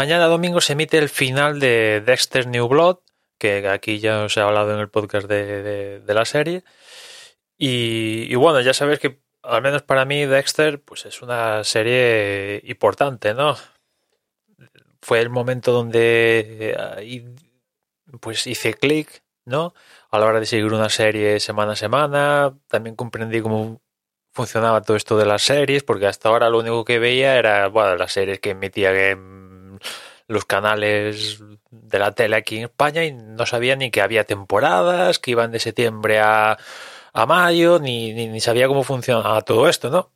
mañana domingo se emite el final de Dexter New Blood, que aquí ya os he hablado en el podcast de, la serie. Y, bueno, ya sabéis que al menos para mí Dexter pues es una serie importante, ¿no? Fue el momento donde pues hice clic, ¿no? A la hora de seguir una serie semana a semana, también comprendí cómo funcionaba todo esto de las series, porque hasta ahora lo único que veía era, bueno, las series que emitía los canales de la tele aquí en España y no sabía ni que había temporadas, que iban de septiembre a, a mayo, ni, ni, sabía cómo funcionaba todo esto, ¿no?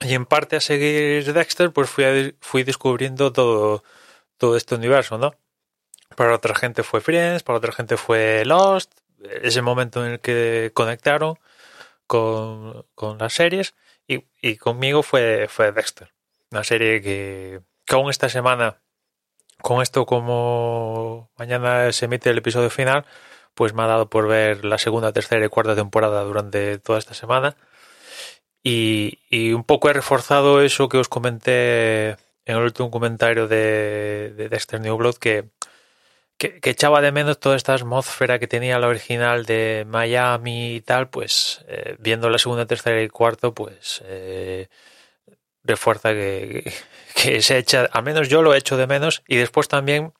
Y en parte a seguir Dexter, pues fui, fui descubriendo todo, todo este universo, ¿no? Para otra gente fue Friends, para otra gente fue Lost, ese momento en el que conectaron con, con las series, y, y, conmigo fue, fue Dexter, una serie que, que aún esta semana con esto como mañana se emite el episodio final, pues me ha dado por ver la segunda, tercera y cuarta temporada durante toda esta semana. Y, un poco he reforzado eso que os comenté en el último comentario de, de Dexter New Blood, que, que, echaba de menos toda esta atmósfera que tenía la original de Miami y tal, pues eh, viendo la segunda, tercera y cuarta, pues eh, refuerza que, que se echa, al menos yo lo echo de menos, y después también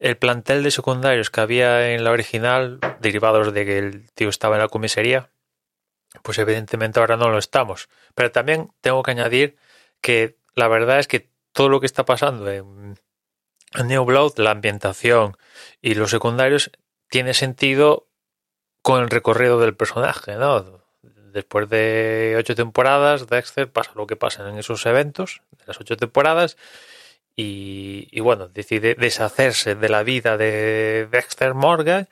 el plantel de secundarios que había en la original, derivados de que el tío estaba en la comisaría, pues evidentemente ahora no lo estamos. Pero también tengo que añadir que la verdad es que todo lo que está pasando en, New Blood, la ambientación y los secundarios, tiene sentido con el recorrido del personaje, ¿no? Después de ocho temporadas, Dexter pasa lo que pasa en esos eventos, de las ocho temporadas, y, bueno, decide deshacerse de la vida de Dexter Morgan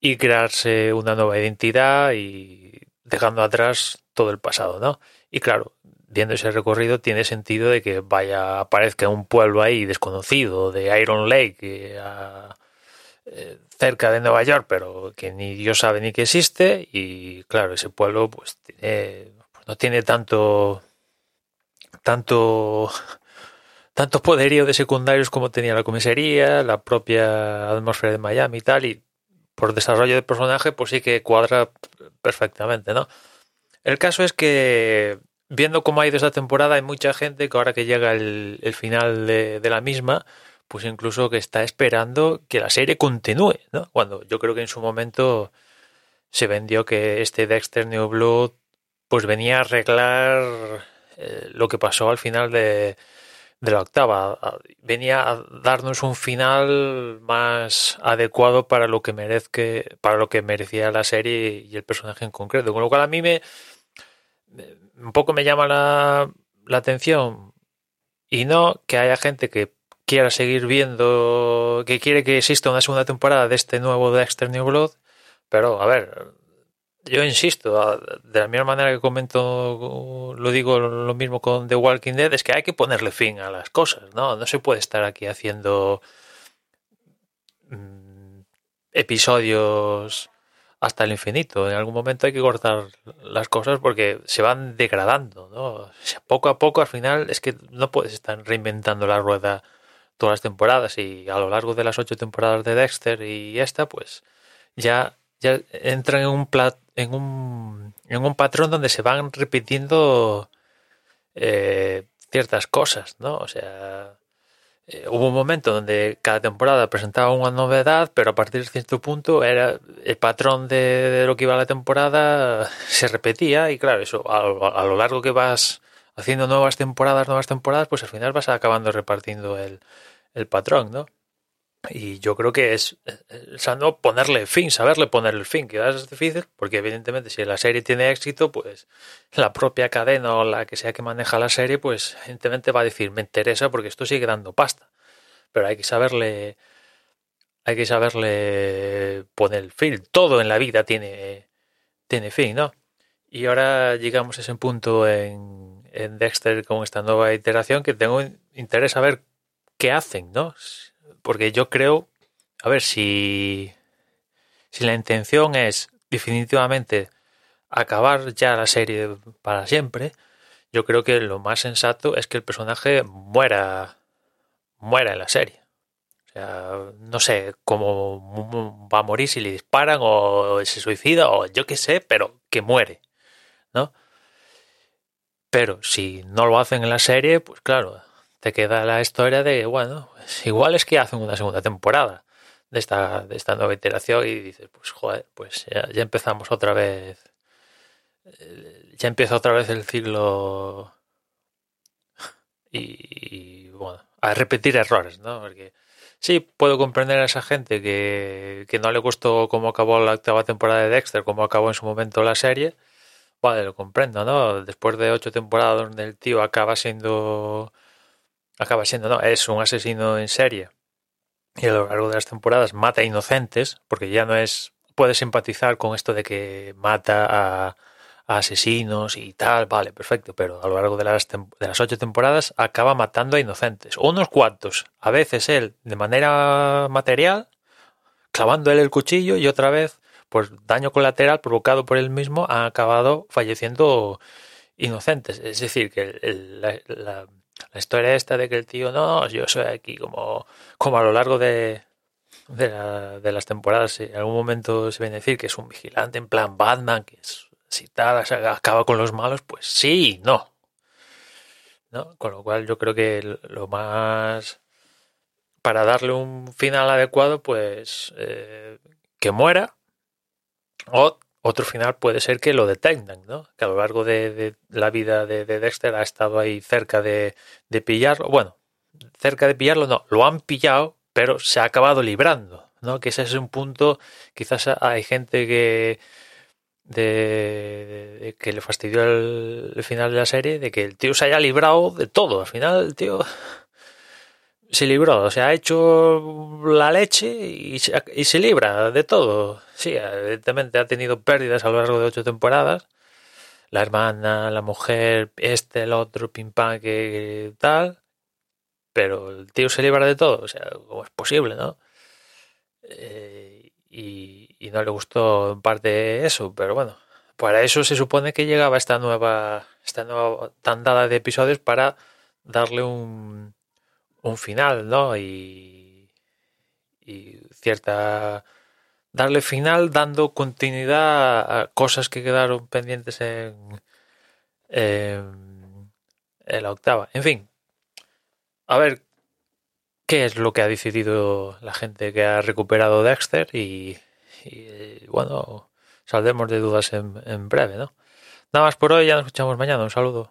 y crearse una nueva identidad y dejando atrás todo el pasado, ¿no? Y claro, viendo ese recorrido tiene sentido de que vaya, aparezca un pueblo ahí desconocido de Iron Lake a, eh, cerca de Nueva York, pero que ni Dios sabe ni que existe. Y claro, ese pueblo pues, tiene, pues no tiene tanto, tanto, tanto poderío de secundarios como tenía la comisaría, la propia atmósfera de Miami y tal. Y por desarrollo de personaje, pues sí que cuadra perfectamente, ¿no? El caso es que viendo cómo ha ido esta temporada, hay mucha gente que ahora que llega el, final de, de la misma, pues incluso que está esperando que la serie continúe, ¿no? Cuando yo creo que en su momento se vendió que este Dexter New Blood pues venía a arreglar eh, lo que pasó al final de, de la octava. Venía a darnos un final más adecuado para lo que merezca, para lo que merecía la serie y el personaje en concreto. Con lo cual a mí me un poco me llama la, la atención y no que haya gente que quiera seguir viendo, que quiere que exista una segunda temporada de este nuevo Dexter New Blood, pero a ver, yo insisto, de la misma manera que comento, lo digo lo mismo con The Walking Dead, es que hay que ponerle fin a las cosas, ¿no? No se puede estar aquí haciendo mm, episodios hasta el infinito. En algún momento hay que cortar las cosas porque se van degradando, ¿no? poco a poco al final es que no puedes estar reinventando la rueda todas las temporadas y a lo largo de las ocho temporadas de Dexter y esta, pues ya, ya entran en un, en, un, en un patrón donde se van repitiendo eh, ciertas cosas, ¿no? O sea, eh, hubo un momento donde cada temporada presentaba una novedad, pero a partir de cierto punto era el patrón de, lo que iba la temporada se repetía y claro, eso a, a lo largo que vas haciendo nuevas temporadas, nuevas temporadas, pues al final vas acabando repartiendo el, el patrón, ¿no? Y yo creo que es sano ponerle fin, saberle ponerle fin, que es difícil, porque evidentemente si la serie tiene éxito, pues la propia cadena o la que sea que maneja la serie, pues evidentemente va a decir, me interesa porque esto sigue dando pasta. Pero hay que saberle, hay que saberle poner el fin. Todo en la vida tiene, tiene fin, ¿no? Y ahora llegamos a ese punto en, en Dexter con esta nueva iteración que tengo interés a ver qué hacen, ¿no? Porque yo creo, a ver, si, si la intención es definitivamente acabar ya la serie para siempre, yo creo que lo más sensato es que el personaje muera muera en la serie. O sea, no sé cómo va a morir si le disparan o se suicida o yo qué sé, pero que muere, ¿no? Pero si no lo hacen en la serie, pues claro, te queda la historia de, bueno, pues igual es que hacen una segunda temporada de esta, de esta nueva iteración y dices, pues joder, pues ya, ya empezamos otra vez, eh, ya empieza otra vez el ciclo y, bueno, a repetir errores, ¿no? Porque sí, puedo comprender a esa gente que, que no le gustó cómo acabó la octava temporada de Dexter, cómo acabó en su momento la serie. Lo comprendo, ¿no? Después de ocho temporadas donde el tío acaba siendo... Acaba siendo, no, es un asesino en serie. Y a lo largo de las temporadas mata a inocentes, porque ya no es... Puede simpatizar con esto de que mata a, asesinos y tal, vale, perfecto, pero a lo largo de las, de las ocho temporadas acaba matando a inocentes, unos cuantos, a veces él de manera material, clavando él el cuchillo y otra vez, pues daño colateral provocado por él mismo, ha acabado falleciendo inocentes. Es decir, que la, historia esta de que el tío, no, yo soy aquí como, como a lo largo de, de, la, de las temporadas, en algún momento se viene a decir que es un vigilante en plan Batman, que es si tal acaba con los malos, pues sí, no. ¿no? Con lo cual yo creo que lo más para darle un final adecuado, pues eh, que muera. O otro final puede ser que lo detengan, ¿no? Que a lo largo de, la vida de, de, Dexter ha estado ahí cerca de, pillarlo. Bueno, cerca de pillarlo no, lo han pillado, pero se ha acabado librando, ¿no? Que ese es un punto, quizás hay gente que de, de, que le fastidió el, el, final de la serie, de que el tío se haya librado de todo. Al final el tío se libró, o sea, ha hecho la leche y se, y se libra de todo. Sí, evidentemente ha tenido pérdidas a lo largo de ocho temporadas. La hermana, la mujer, este, el otro, pim pam, que tal. Pero el tío se libra de todo, o sea, ¿cómo es posible, no? Eh, y, y, no le gustó en parte eso, pero bueno, para eso se supone que llegaba esta nueva, esta nueva tandada de episodios para darle un, un final, ¿no? Y, cierta darle final dando continuidad a cosas que quedaron pendientes en, en, en la octava. En fin, a ver qué es lo que ha decidido la gente que ha recuperado Dexter y, y bueno, saldremos de dudas en, en breve, ¿no? Nada más por hoy, ya nos escuchamos mañana. Un saludo.